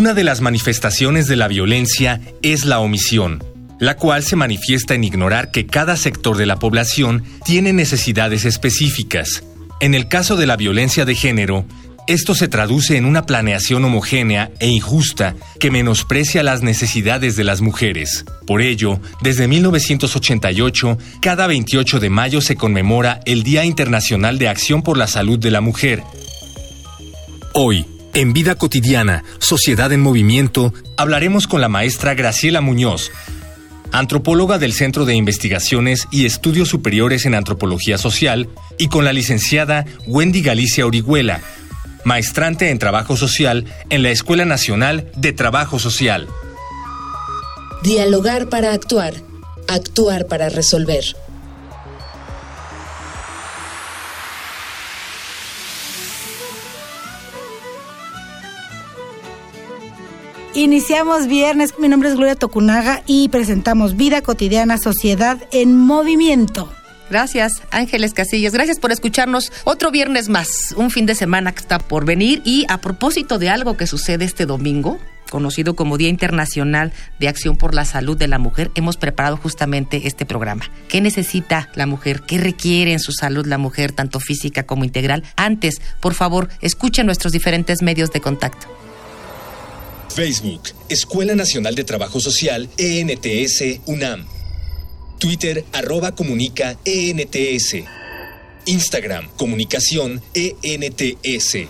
Una de las manifestaciones de la violencia es la omisión, la cual se manifiesta en ignorar que cada sector de la población tiene necesidades específicas. En el caso de la violencia de género, esto se traduce en una planeación homogénea e injusta que menosprecia las necesidades de las mujeres. Por ello, desde 1988, cada 28 de mayo se conmemora el Día Internacional de Acción por la Salud de la Mujer. Hoy, en Vida Cotidiana, Sociedad en Movimiento, hablaremos con la maestra Graciela Muñoz, antropóloga del Centro de Investigaciones y Estudios Superiores en Antropología Social, y con la licenciada Wendy Galicia Orihuela, maestrante en Trabajo Social en la Escuela Nacional de Trabajo Social. Dialogar para actuar, actuar para resolver. Iniciamos viernes, mi nombre es Gloria Tocunaga y presentamos Vida Cotidiana, Sociedad en Movimiento. Gracias, Ángeles Casillas. Gracias por escucharnos otro viernes más, un fin de semana que está por venir. Y a propósito de algo que sucede este domingo, conocido como Día Internacional de Acción por la Salud de la Mujer, hemos preparado justamente este programa. ¿Qué necesita la mujer? ¿Qué requiere en su salud la mujer, tanto física como integral? Antes, por favor, escuchen nuestros diferentes medios de contacto. Facebook, Escuela Nacional de Trabajo Social, ENTS, UNAM. Twitter, arroba comunica, ENTS. Instagram, comunicación, ENTS.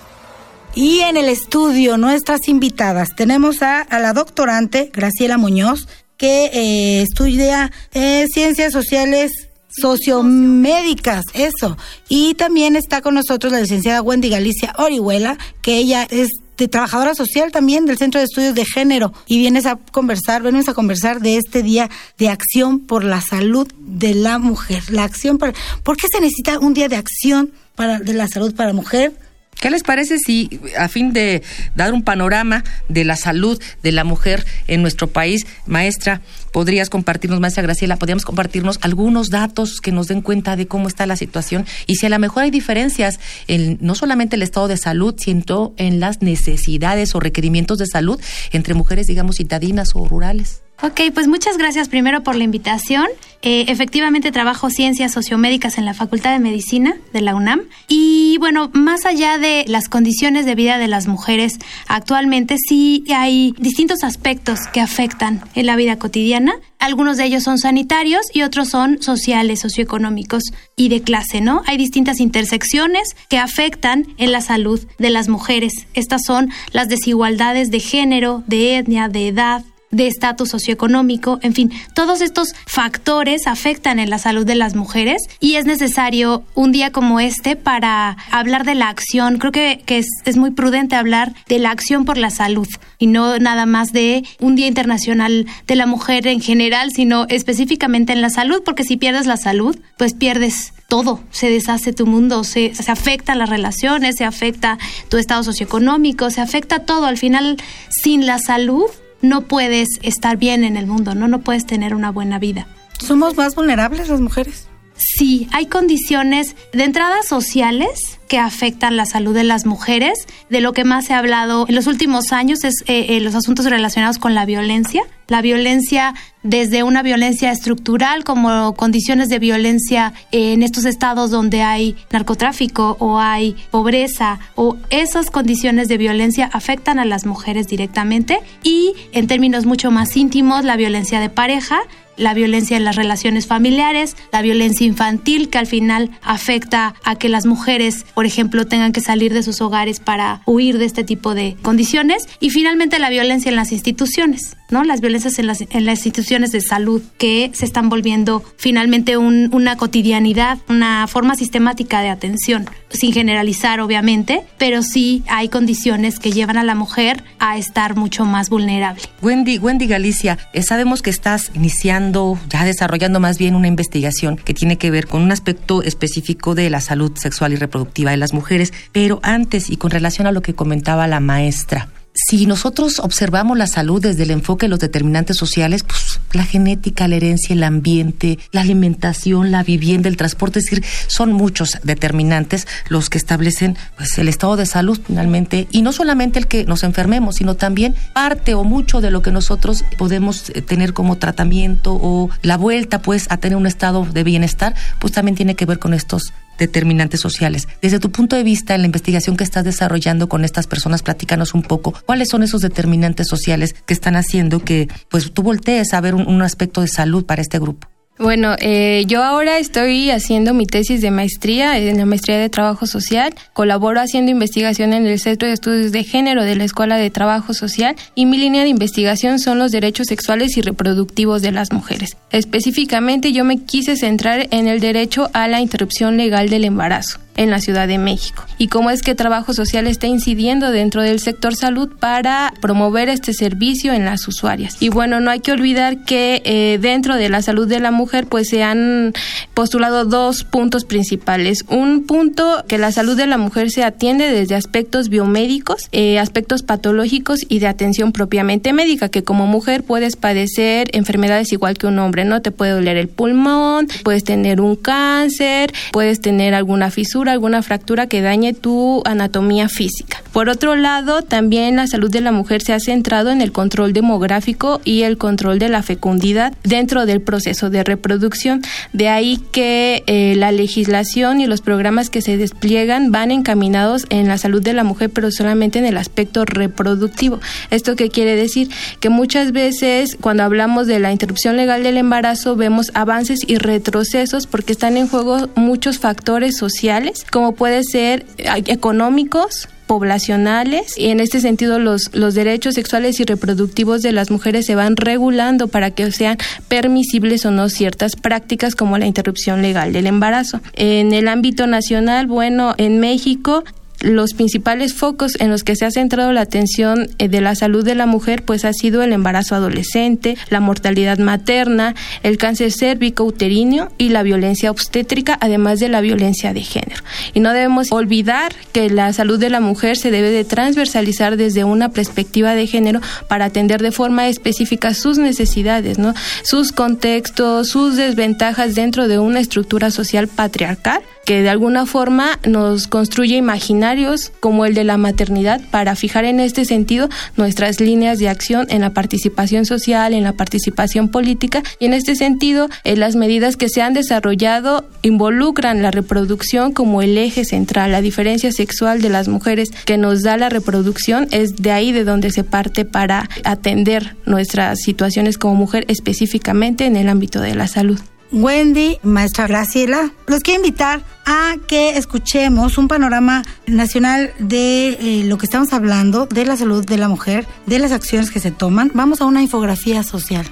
Y en el estudio, nuestras invitadas, tenemos a, la doctorante Graciela Muñoz, que eh, estudia eh, ciencias sociales sociomédicas, eso. Y también está con nosotros la licenciada Wendy Galicia Orihuela, que ella es trabajadora social también del Centro de Estudios de Género y vienes a conversar, venimos a conversar de este día de acción por la salud de la mujer. La acción para, ¿por qué se necesita un día de acción para de la salud para la mujer? ¿Qué les parece si, a fin de dar un panorama de la salud de la mujer en nuestro país, maestra, podrías compartirnos, maestra Graciela, podríamos compartirnos algunos datos que nos den cuenta de cómo está la situación y si a lo mejor hay diferencias en no solamente el estado de salud, sino en las necesidades o requerimientos de salud entre mujeres, digamos, citadinas o rurales? Ok, pues muchas gracias primero por la invitación. Eh, efectivamente trabajo ciencias sociomédicas en la Facultad de Medicina de la UNAM y bueno, más allá de las condiciones de vida de las mujeres, actualmente sí hay distintos aspectos que afectan en la vida cotidiana. Algunos de ellos son sanitarios y otros son sociales, socioeconómicos y de clase, ¿no? Hay distintas intersecciones que afectan en la salud de las mujeres. Estas son las desigualdades de género, de etnia, de edad, de estatus socioeconómico, en fin, todos estos factores afectan en la salud de las mujeres y es necesario un día como este para hablar de la acción. Creo que, es, muy prudente hablar de la acción por la salud y no nada más de un Día Internacional de la Mujer en general, sino específicamente en la salud, porque si pierdes la salud, pues pierdes todo, se deshace tu mundo, se, se afecta las relaciones, se afecta tu estado socioeconómico, se afecta todo. Al final, sin la salud, no puedes estar bien en el mundo, ¿no? No puedes tener una buena vida. ¿Somos más vulnerables las mujeres? Sí, hay condiciones de entrada sociales que afectan la salud de las mujeres. De lo que más se ha hablado en los últimos años es eh, eh, los asuntos relacionados con la violencia. La violencia desde una violencia estructural como condiciones de violencia en estos estados donde hay narcotráfico o hay pobreza o esas condiciones de violencia afectan a las mujeres directamente y en términos mucho más íntimos la violencia de pareja la violencia en las relaciones familiares, la violencia infantil que al final afecta a que las mujeres, por ejemplo, tengan que salir de sus hogares para huir de este tipo de condiciones. Y finalmente la violencia en las instituciones Las violencias en las, en las instituciones de salud que se están volviendo finalmente una cotidianidad, una forma sistemática de atención, sin generalizar obviamente, pero sí hay condiciones que llevan a la mujer a estar mucho más vulnerable. Wendy, Wendy Galicia, eh, sabemos que estás iniciando, ya desarrollando más bien una investigación que tiene que ver con un aspecto específico de la salud sexual y reproductiva de las mujeres, pero antes y con relación a lo que comentaba la maestra, si nosotros observamos la salud desde el enfoque de los determinantes sociales, pues la genética, la herencia, el ambiente, la alimentación, la vivienda, el transporte, es decir, son muchos determinantes los que establecen pues el estado de salud finalmente. Y no solamente el que nos enfermemos, sino también parte o mucho de lo que nosotros podemos eh, tener como tratamiento o la vuelta pues a tener un estado de bienestar, pues también tiene que ver con estos determinantes sociales. Desde tu punto de vista, en la investigación que estás desarrollando con estas personas, platícanos un poco cuáles son esos determinantes sociales que están haciendo que pues tú voltees a ver un, un aspecto de salud para este grupo. Bueno, eh, yo ahora estoy haciendo mi tesis de maestría en la maestría de trabajo social. Colaboro haciendo investigación en el Centro de Estudios de Género de la Escuela de Trabajo Social y mi línea de investigación son los derechos sexuales y reproductivos de las mujeres. Específicamente yo me quise centrar en el derecho a la interrupción legal del embarazo en la Ciudad de México y cómo es que Trabajo Social está incidiendo dentro del sector salud para promover este servicio en las usuarias. Y bueno, no hay que olvidar que eh, dentro de la salud de la mujer pues se han postulado dos puntos principales. Un punto que la salud de la mujer se atiende desde aspectos biomédicos, eh, aspectos patológicos y de atención propiamente médica, que como mujer puedes padecer enfermedades igual que un hombre, ¿no? Te puede doler el pulmón, puedes tener un cáncer, puedes tener alguna fisura alguna fractura que dañe tu anatomía física. Por otro lado, también la salud de la mujer se ha centrado en el control demográfico y el control de la fecundidad dentro del proceso de reproducción. De ahí que eh, la legislación y los programas que se despliegan van encaminados en la salud de la mujer, pero solamente en el aspecto reproductivo. ¿Esto qué quiere decir? Que muchas veces cuando hablamos de la interrupción legal del embarazo vemos avances y retrocesos porque están en juego muchos factores sociales como puede ser eh, económicos, poblacionales y en este sentido los, los derechos sexuales y reproductivos de las mujeres se van regulando para que sean permisibles o no ciertas prácticas como la interrupción legal del embarazo. En el ámbito nacional, bueno, en México los principales focos en los que se ha centrado la atención eh, de la salud de la mujer pues ha sido el embarazo adolescente, la mortalidad materna, el cáncer cérvico uterino y la violencia obstétrica, además de la violencia de género. Y no debemos olvidar que la salud de la mujer se debe de transversalizar desde una perspectiva de género para atender de forma específica sus necesidades, ¿no? sus contextos, sus desventajas dentro de una estructura social patriarcal que de alguna forma nos construye imaginarios como el de la maternidad para fijar en este sentido nuestras líneas de acción en la participación social, en la participación política y en este sentido eh, las medidas que se han desarrollado involucran la reproducción como el eje central. La diferencia sexual de las mujeres que nos da la reproducción es de ahí de donde se parte para atender nuestras situaciones como mujer específicamente en el ámbito de la salud. Wendy, maestra Graciela, los quiero invitar a que escuchemos un panorama nacional de eh, lo que estamos hablando, de la salud de la mujer, de las acciones que se toman. Vamos a una infografía social.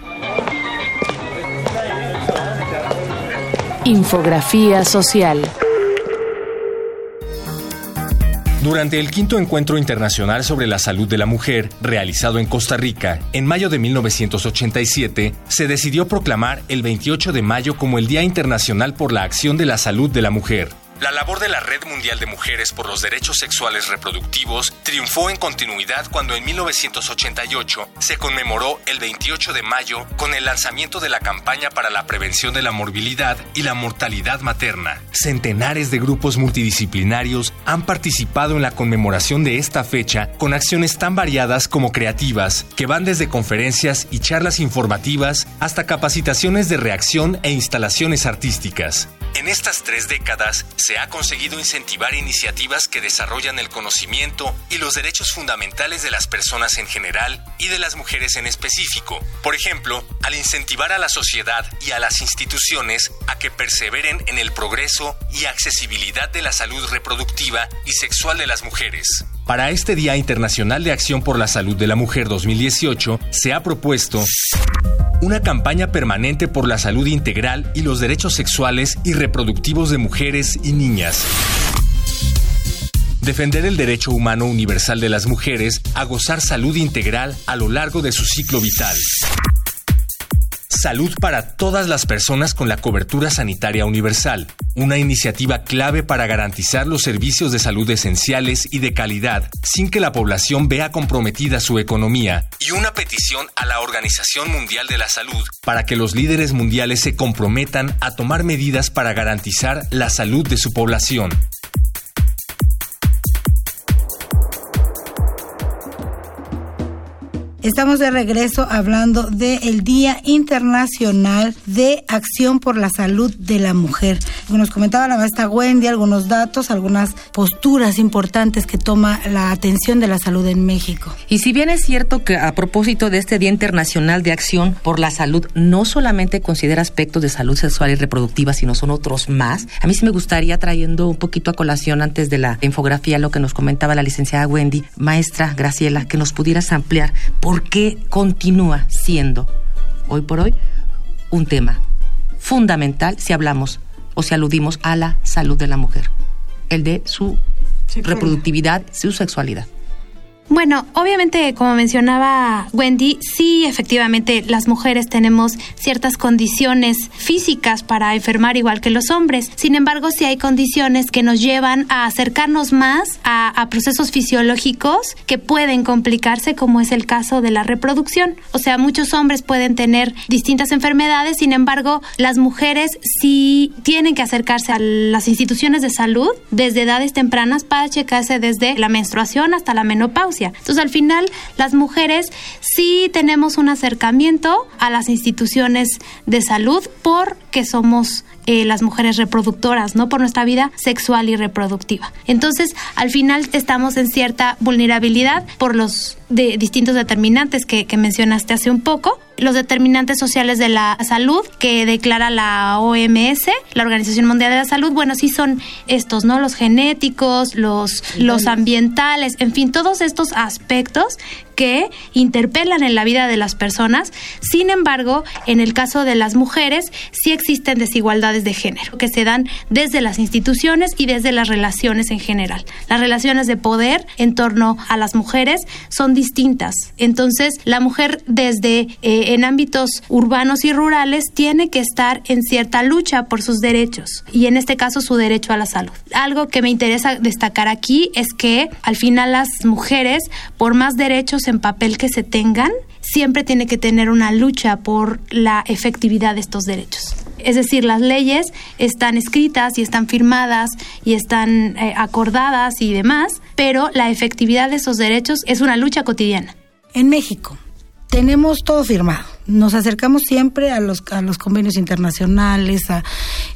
Infografía social. Durante el quinto encuentro internacional sobre la salud de la mujer, realizado en Costa Rica en mayo de 1987, se decidió proclamar el 28 de mayo como el Día Internacional por la Acción de la Salud de la Mujer. La labor de la Red Mundial de Mujeres por los Derechos Sexuales Reproductivos triunfó en continuidad cuando en 1988 se conmemoró el 28 de mayo con el lanzamiento de la campaña para la prevención de la morbilidad y la mortalidad materna. Centenares de grupos multidisciplinarios han participado en la conmemoración de esta fecha con acciones tan variadas como creativas, que van desde conferencias y charlas informativas hasta capacitaciones de reacción e instalaciones artísticas. En estas tres décadas se ha conseguido incentivar iniciativas que desarrollan el conocimiento y los derechos fundamentales de las personas en general y de las mujeres en específico. Por ejemplo, al incentivar a la sociedad y a las instituciones a que perseveren en el progreso y accesibilidad de la salud reproductiva y sexual de las mujeres. Para este Día Internacional de Acción por la Salud de la Mujer 2018 se ha propuesto una campaña permanente por la salud integral y los derechos sexuales y reproductivos de mujeres y niñas. Defender el derecho humano universal de las mujeres a gozar salud integral a lo largo de su ciclo vital. Salud para todas las personas con la cobertura sanitaria universal, una iniciativa clave para garantizar los servicios de salud esenciales y de calidad sin que la población vea comprometida su economía, y una petición a la Organización Mundial de la Salud para que los líderes mundiales se comprometan a tomar medidas para garantizar la salud de su población. Estamos de regreso hablando del Día Internacional de Acción por la Salud de la Mujer. Nos comentaba la maestra Wendy algunos datos, algunas posturas importantes que toma la atención de la salud en México. Y si bien es cierto que a propósito de este Día Internacional de Acción por la Salud, no solamente considera aspectos de salud sexual y reproductiva, sino son otros más, a mí sí me gustaría trayendo un poquito a colación antes de la infografía lo que nos comentaba la licenciada Wendy, maestra Graciela, que nos pudieras ampliar por ¿Por qué continúa siendo, hoy por hoy, un tema fundamental si hablamos o si aludimos a la salud de la mujer, el de su reproductividad, su sexualidad. Bueno, obviamente, como mencionaba Wendy, sí, efectivamente, las mujeres tenemos ciertas condiciones físicas para enfermar igual que los hombres. Sin embargo, sí hay condiciones que nos llevan a acercarnos más a, procesos fisiológicos que pueden complicarse, como es el caso de la reproducción. O sea, muchos hombres pueden tener distintas enfermedades, sin embargo, las mujeres sí tienen que acercarse a las instituciones de salud desde edades tempranas para checarse desde la menstruación hasta la menopausia. Entonces, al final, las mujeres sí tenemos un acercamiento a las instituciones de salud porque somos eh, las mujeres reproductoras, ¿no? Por nuestra vida sexual y reproductiva. Entonces, al final estamos en cierta vulnerabilidad por los de distintos determinantes que, que mencionaste hace un poco, los determinantes sociales de la salud que declara la OMS, la Organización Mundial de la Salud, bueno, sí son estos, ¿no? Los genéticos, los, los ambientales, en fin, todos estos aspectos que interpelan en la vida de las personas. Sin embargo, en el caso de las mujeres, sí existen desigualdades de género que se dan desde las instituciones y desde las relaciones en general. Las relaciones de poder en torno a las mujeres son distintas. Entonces, la mujer desde eh, en ámbitos urbanos y rurales tiene que estar en cierta lucha por sus derechos y en este caso su derecho a la salud. Algo que me interesa destacar aquí es que al final las mujeres, por más derechos en papel que se tengan, siempre tiene que tener una lucha por la efectividad de estos derechos. Es decir, las leyes están escritas y están firmadas y están eh, acordadas y demás, pero la efectividad de esos derechos es una lucha cotidiana. En México tenemos todo firmado. Nos acercamos siempre a los, a los convenios internacionales,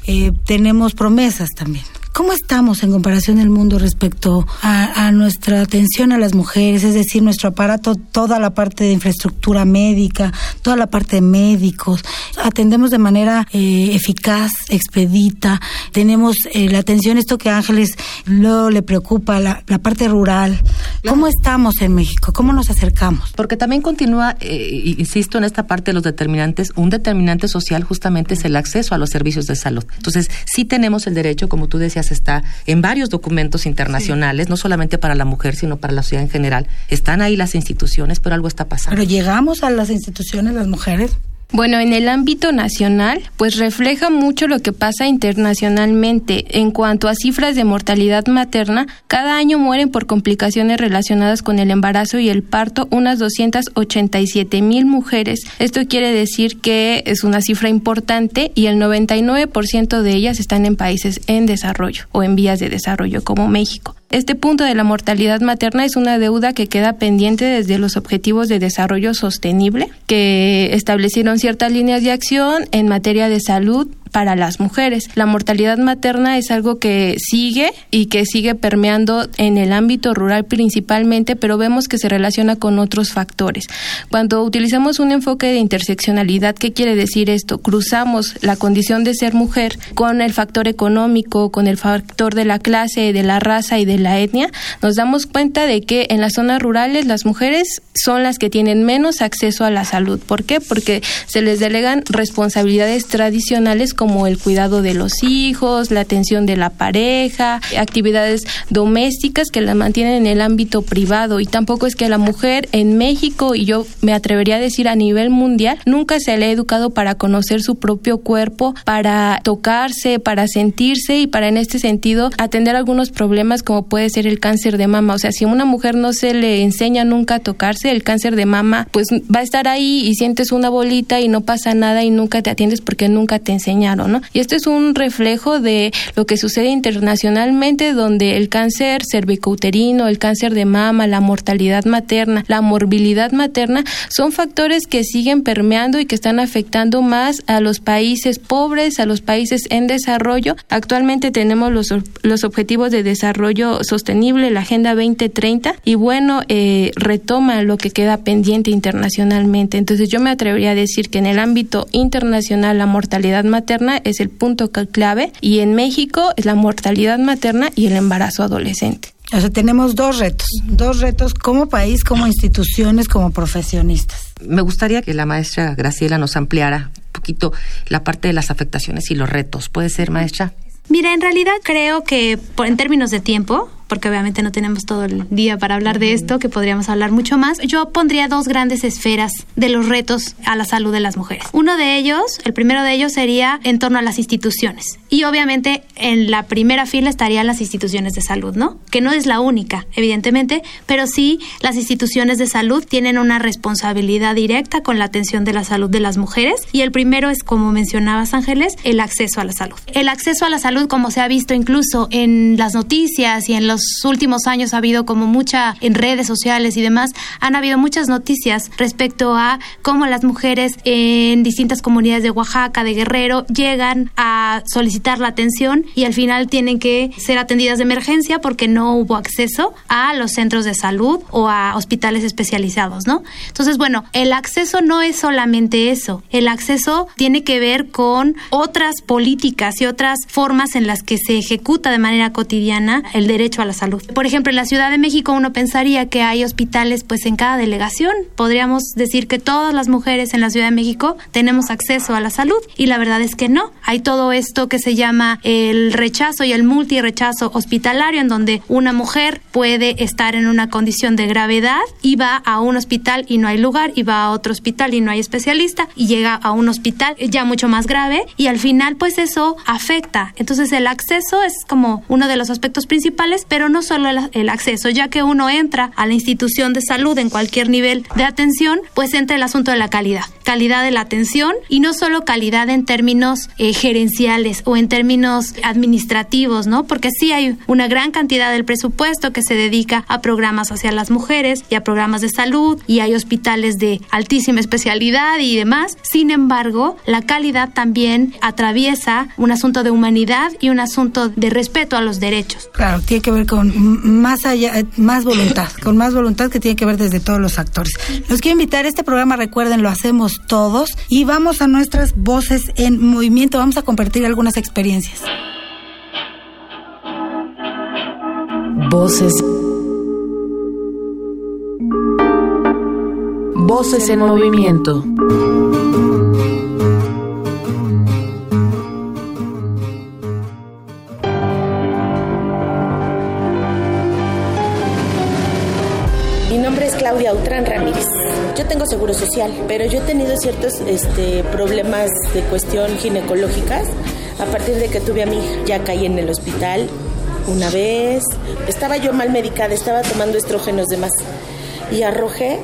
eh, tenemos promesas también. ¿Cómo estamos en comparación del mundo respecto a, nuestra atención a las mujeres? Es decir, nuestro aparato, toda la parte de infraestructura médica, toda la parte de médicos. Atendemos de manera eh, eficaz, expedita. Tenemos eh, la atención, esto que a Ángeles luego le preocupa, la, parte rural. ¿Cómo estamos en México? ¿Cómo nos acercamos? Porque también continúa, eh, insisto, en esta parte de los determinantes, un determinante social justamente es el acceso a los servicios de salud. Entonces, sí tenemos el derecho, como tú decías, está en varios documentos internacionales, no solamente para la mujer, sino para la sociedad en general. Están ahí las instituciones, pero algo está pasando. Pero llegamos a las instituciones las mujeres. Bueno, en el ámbito nacional, pues refleja mucho lo que pasa internacionalmente. En cuanto a cifras de mortalidad materna, cada año mueren por complicaciones relacionadas con el embarazo y el parto unas 287 mil mujeres. Esto quiere decir que es una cifra importante y el 99% de ellas están en países en desarrollo o en vías de desarrollo como México. Este punto de la mortalidad materna es una deuda que queda pendiente desde los Objetivos de Desarrollo Sostenible, que establecieron ciertas líneas de acción en materia de salud para las mujeres. La mortalidad materna es algo que sigue y que sigue permeando en el ámbito rural principalmente, pero vemos que se relaciona con otros factores. Cuando utilizamos un enfoque de interseccionalidad, ¿qué quiere decir esto? Cruzamos la condición de ser mujer con el factor económico, con el factor de la clase, de la raza y de la etnia, nos damos cuenta de que en las zonas rurales las mujeres son las que tienen menos acceso a la salud. ¿Por qué? Porque se les delegan responsabilidades tradicionales como el cuidado de los hijos, la atención de la pareja, actividades domésticas que la mantienen en el ámbito privado y tampoco es que la mujer en México y yo me atrevería a decir a nivel mundial nunca se le ha educado para conocer su propio cuerpo, para tocarse, para sentirse y para en este sentido atender algunos problemas como puede ser el cáncer de mama. O sea, si a una mujer no se le enseña nunca a tocarse, el cáncer de mama pues va a estar ahí y sientes una bolita y no pasa nada y nunca te atiendes porque nunca te Y esto es un reflejo de lo que sucede internacionalmente donde el cáncer cervicouterino, el cáncer de mama, la mortalidad materna, la morbilidad materna son factores que siguen permeando y que están afectando más a los países pobres, a los países en desarrollo. Actualmente tenemos los, los objetivos de desarrollo sostenible, la Agenda 2030, y bueno, eh, retoma lo que queda pendiente internacionalmente. Entonces yo me atrevería a decir que en el ámbito internacional la mortalidad materna es el punto clave y en México es la mortalidad materna y el embarazo adolescente. O sea, tenemos dos retos, dos retos como país, como instituciones, como profesionistas. Me gustaría que la maestra Graciela nos ampliara un poquito la parte de las afectaciones y los retos. ¿Puede ser, maestra? Mira, en realidad creo que por, en términos de tiempo, porque obviamente no tenemos todo el día para hablar de esto, que podríamos hablar mucho más, yo pondría dos grandes esferas de los retos a la salud de las mujeres. Uno de ellos, el primero de ellos sería en torno a las instituciones. Y obviamente en la primera fila estarían las instituciones de salud, ¿no? Que no es la única, evidentemente, pero sí las instituciones de salud tienen una responsabilidad directa con la atención de la salud de las mujeres. Y el primero es, como mencionabas Ángeles, el acceso a la salud. El acceso a la salud, como se ha visto incluso en las noticias y en los últimos años ha habido como mucha en redes sociales y demás, han habido muchas noticias respecto a cómo las mujeres en distintas comunidades de Oaxaca, de Guerrero, llegan a solicitar la atención y al final tienen que ser atendidas de emergencia porque no hubo acceso a los centros de salud o a hospitales especializados, ¿no? Entonces, bueno, el acceso no es solamente eso. El acceso tiene que ver con otras políticas y otras formas en las que se ejecuta de manera cotidiana el derecho a la salud. Por ejemplo, en la Ciudad de México uno pensaría que hay hospitales pues en cada delegación. Podríamos decir que todas las mujeres en la Ciudad de México tenemos acceso a la salud y la verdad es que no. Hay todo esto que se llama el rechazo y el multirechazo hospitalario en donde una mujer puede estar en una condición de gravedad y va a un hospital y no hay lugar y va a otro hospital y no hay especialista y llega a un hospital ya mucho más grave y al final pues eso afecta. Entonces el acceso es como uno de los aspectos principales, pero no solo el, acceso, ya que uno entra a la institución de salud en cualquier nivel de atención, pues entra el asunto de la calidad, calidad de la atención y no solo calidad en términos eh, gerenciales o en términos administrativos, ¿no? Porque sí hay una gran cantidad del presupuesto que se dedica a programas hacia las mujeres y a programas de salud y hay hospitales de altísima especialidad y demás. Sin embargo, la calidad también atraviesa un asunto de humanidad y un asunto de respeto a los derechos. Claro, tiene que ver con más allá, eh, más voluntad, con más voluntad que tiene que ver desde todos los actores. Los quiero invitar, este programa recuerden, lo hacemos todos y vamos a nuestras voces en movimiento, vamos a compartir algunas experiencias. Voces. Voces en movimiento. Seguro social, pero yo he tenido ciertos este, problemas de cuestión ginecológicas. A partir de que tuve a mi hija, ya caí en el hospital una vez. Estaba yo mal medicada, estaba tomando estrógenos de más. Y arrojé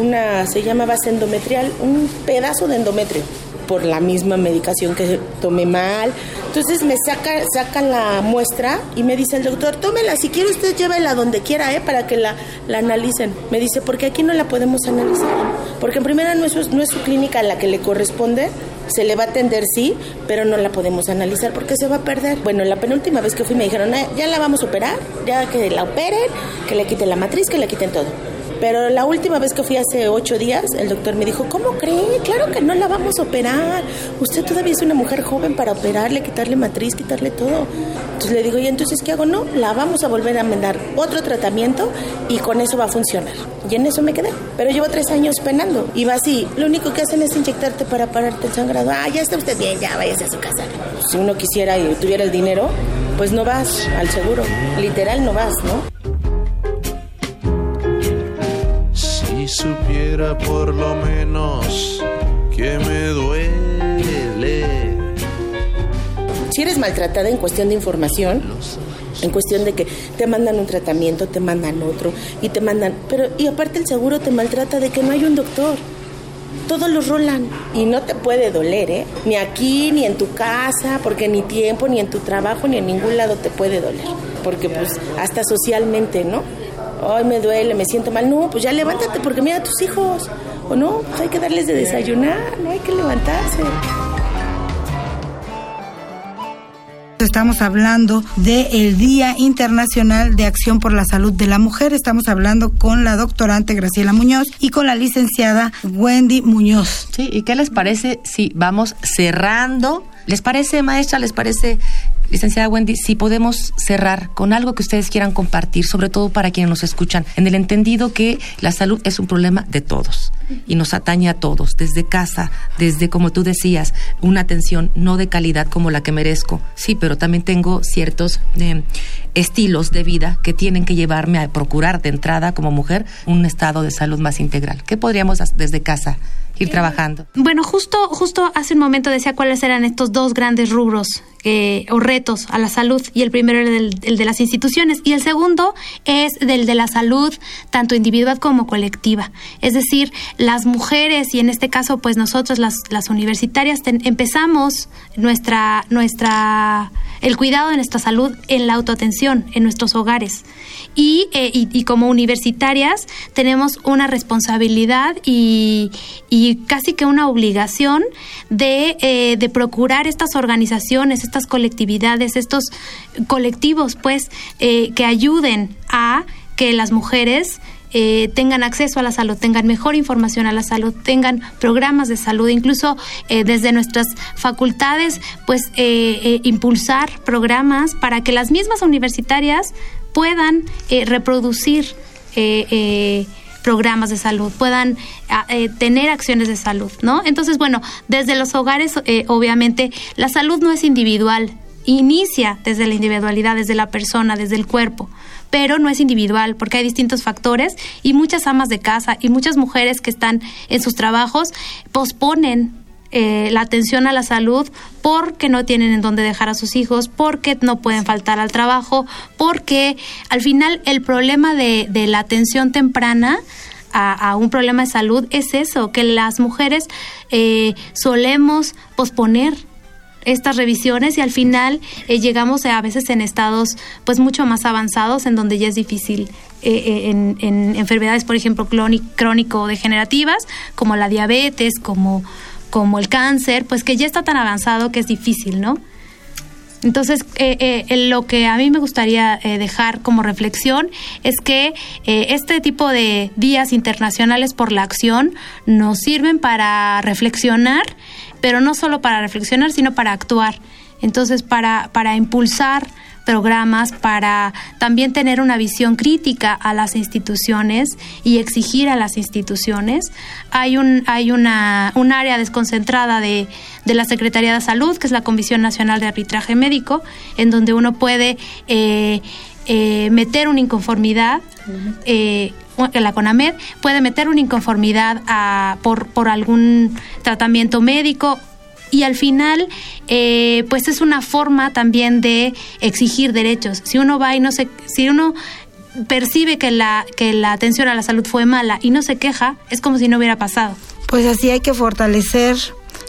una, se llamaba endometrial, un pedazo de endometrio por la misma medicación que tomé mal. Entonces me saca, sacan la muestra y me dice el doctor, tómela, si quiere usted llévela donde quiera, ¿eh? Para que la, la analicen. Me dice, porque aquí no la podemos analizar. Porque en primera no es, no es su clínica la que le corresponde Se le va a atender, sí, pero no la podemos analizar porque se va a perder. Bueno, la penúltima vez que fui me dijeron, ah, ya la vamos a operar, ya que la operen, que le quiten la matriz, que le quiten todo. Pero la última vez que fui hace ocho días, el doctor me dijo, ¿cómo cree? Claro que no la vamos a operar. Usted todavía es una mujer joven para operarle, quitarle matriz, quitarle todo. Entonces le digo, ¿y entonces qué hago? No, la vamos a volver a mandar otro tratamiento y con eso va a funcionar. Y en eso me quedé. Pero llevo tres años penando. Y va así, lo único que hacen es inyectarte para pararte el sangrado. Ah, ya está usted bien, ya váyase a su casa. Si uno quisiera y tuviera el dinero, pues no vas al seguro. Literal no vas, ¿no? Supiera por lo menos que me duele. Si eres maltratada en cuestión de información, en cuestión de que te mandan un tratamiento, te mandan otro y te mandan, pero y aparte el seguro te maltrata de que no hay un doctor. Todos los rolan y no te puede doler, ¿eh? Ni aquí, ni en tu casa, porque ni tiempo, ni en tu trabajo, ni en ningún lado te puede doler. Porque pues hasta socialmente, ¿no? Ay, me duele, me siento mal. No, pues ya levántate porque mira a tus hijos. O no, pues hay que darles de desayunar, no hay que levantarse. Estamos hablando del Día Internacional de Acción por la Salud de la Mujer. Estamos hablando con la doctorante Graciela Muñoz y con la licenciada Wendy Muñoz. Sí, ¿y qué les parece si vamos cerrando? ¿Les parece, maestra? ¿Les parece Licenciada Wendy, si podemos cerrar con algo que ustedes quieran compartir, sobre todo para quienes nos escuchan, en el entendido que la salud es un problema de todos y nos atañe a todos, desde casa, desde, como tú decías, una atención no de calidad como la que merezco, sí, pero también tengo ciertos eh, estilos de vida que tienen que llevarme a procurar de entrada como mujer un estado de salud más integral. ¿Qué podríamos desde casa ir trabajando? Bueno, justo, justo hace un momento decía cuáles eran estos dos grandes rubros eh, o retos a la salud y el primero el, el, de las instituciones y el segundo es del de la salud tanto individual como colectiva. Es decir, las mujeres y en este caso pues nosotros las, las universitarias empezamos nuestra, nuestra el cuidado de nuestra salud en la autoatención, en nuestros hogares. Y, eh, y, como universitarias tenemos una responsabilidad y, y casi que una obligación de, eh, de, procurar estas organizaciones, estas colectividades, estos colectivos, pues, eh, que ayuden a que las mujeres eh, tengan acceso a la salud, tengan mejor información a la salud, tengan programas de salud, incluso eh, desde nuestras facultades, pues eh, impulsar programas para que las mismas universitarias puedan reproducir programas de salud, puedan tener acciones de salud, ¿no? Entonces, bueno, desde los hogares, obviamente, la salud no es individual, inicia desde la individualidad, desde la persona, desde el cuerpo pero no es individual porque hay distintos factores y muchas amas de casa y muchas mujeres que están en sus trabajos posponen eh, la atención a la salud porque no tienen en dónde dejar a sus hijos, porque no pueden faltar al trabajo, porque al final el problema de, la atención temprana a, un problema de salud es eso, que las mujeres eh, solemos posponer estas revisiones y al final eh, llegamos a, veces en estados pues mucho más avanzados en donde ya es difícil eh, eh, en, enfermedades por ejemplo crónico degenerativas como la diabetes como como el cáncer pues que ya está tan avanzado que es difícil no entonces, lo que a mí me gustaría dejar como reflexión es que este tipo de días internacionales por la acción nos sirven para reflexionar pero no solo para reflexionar, sino para actuar. Entonces, para, para impulsar programas, para también tener una visión crítica a las instituciones y exigir a las instituciones. Hay un, hay una, un área desconcentrada de, de la Secretaría de Salud, que es la Comisión Nacional de Arbitraje Médico, en donde uno puede eh, eh, meter una inconformidad. Eh, la CONAMED puede meter una inconformidad a, por, por algún tratamiento médico. Y al final eh, pues es una forma también de exigir derechos. Si uno va y no se si uno percibe que la que la atención a la salud fue mala y no se queja es como si no hubiera pasado. Pues así hay que fortalecer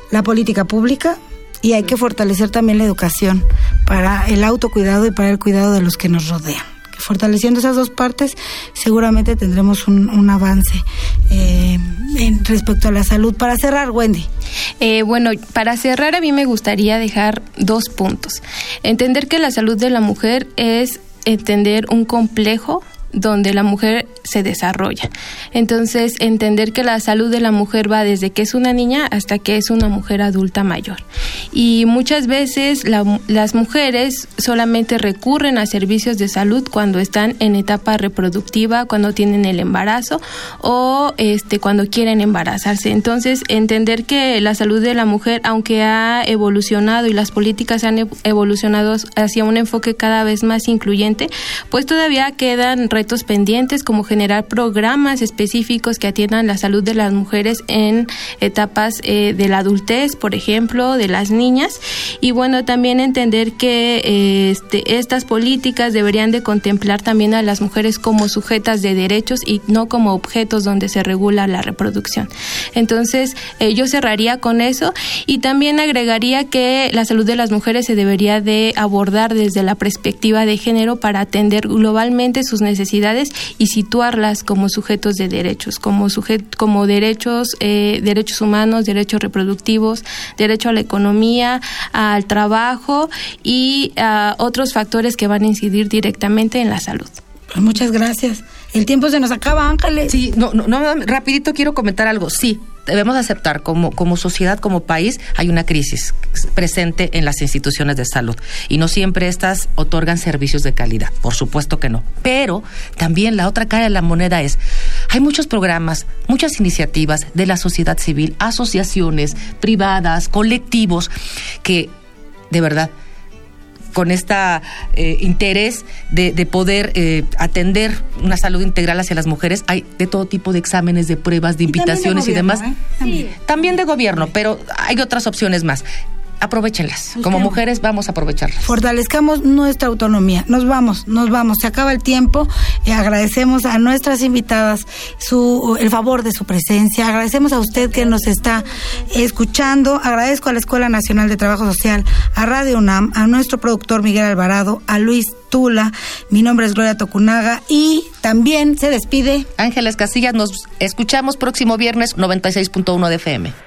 la política pública y hay que fortalecer también la educación para el autocuidado y para el cuidado de los que nos rodean fortaleciendo esas dos partes, seguramente tendremos un, avance eh, en respecto a la salud. Para cerrar, Wendy. Eh, bueno, para cerrar a mí me gustaría dejar dos puntos. Entender que la salud de la mujer es entender un complejo donde la mujer se desarrolla. Entonces, entender que la salud de la mujer va desde que es una niña hasta que es una mujer adulta mayor. Y muchas veces las mujeres solamente recurren a servicios de salud cuando están en etapa reproductiva, cuando tienen el embarazo o este cuando quieren embarazarse. Entonces, entender que la salud de la mujer, aunque ha evolucionado y las políticas han evolucionado hacia un enfoque cada vez más incluyente, pues todavía quedan retos pendientes como generar programas específicos que atiendan la salud de las mujeres en etapas eh, de la adultez, por ejemplo, de las niñas. Y bueno, también entender que eh, este, estas políticas deberían de contemplar también a las mujeres como sujetas de derechos y no como objetos donde se regula la reproducción. Entonces, eh, yo cerraría con eso y también agregaría que la salud de las mujeres se debería de abordar desde la perspectiva de género para atender globalmente sus necesidades y situarlas como sujetos de derechos, como, como derechos, eh, derechos humanos, derechos reproductivos, derecho a la economía, al trabajo y a otros factores que van a incidir directamente en la salud. Pues muchas gracias. El tiempo se nos acaba, Ángeles. Sí, no, no, no, rapidito quiero comentar algo. Sí, debemos aceptar como, como sociedad, como país, hay una crisis presente en las instituciones de salud y no siempre estas otorgan servicios de calidad, por supuesto que no. Pero también la otra cara de la moneda es, hay muchos programas, muchas iniciativas de la sociedad civil, asociaciones privadas, colectivos, que de verdad con este interés de, poder eh, atender una salud integral hacia las mujeres. Hay de todo tipo de exámenes, de pruebas, de invitaciones y, demás. ¿eh? También de gobierno, pero hay otras opciones más aprovechenlas. Como mujeres vamos a aprovecharlas. Fortalezcamos nuestra autonomía. Nos vamos, nos vamos. Se acaba el tiempo. y agradecemos a nuestras invitadas su el favor de su presencia. Agradecemos a usted que nos está escuchando. Agradezco a la Escuela Nacional de Trabajo Social, a Radio UNAM, a nuestro productor Miguel Alvarado, a Luis Tula. Mi nombre es Gloria Tocunaga y también se despide Ángeles Casillas. Nos escuchamos próximo viernes 96.1 de FM.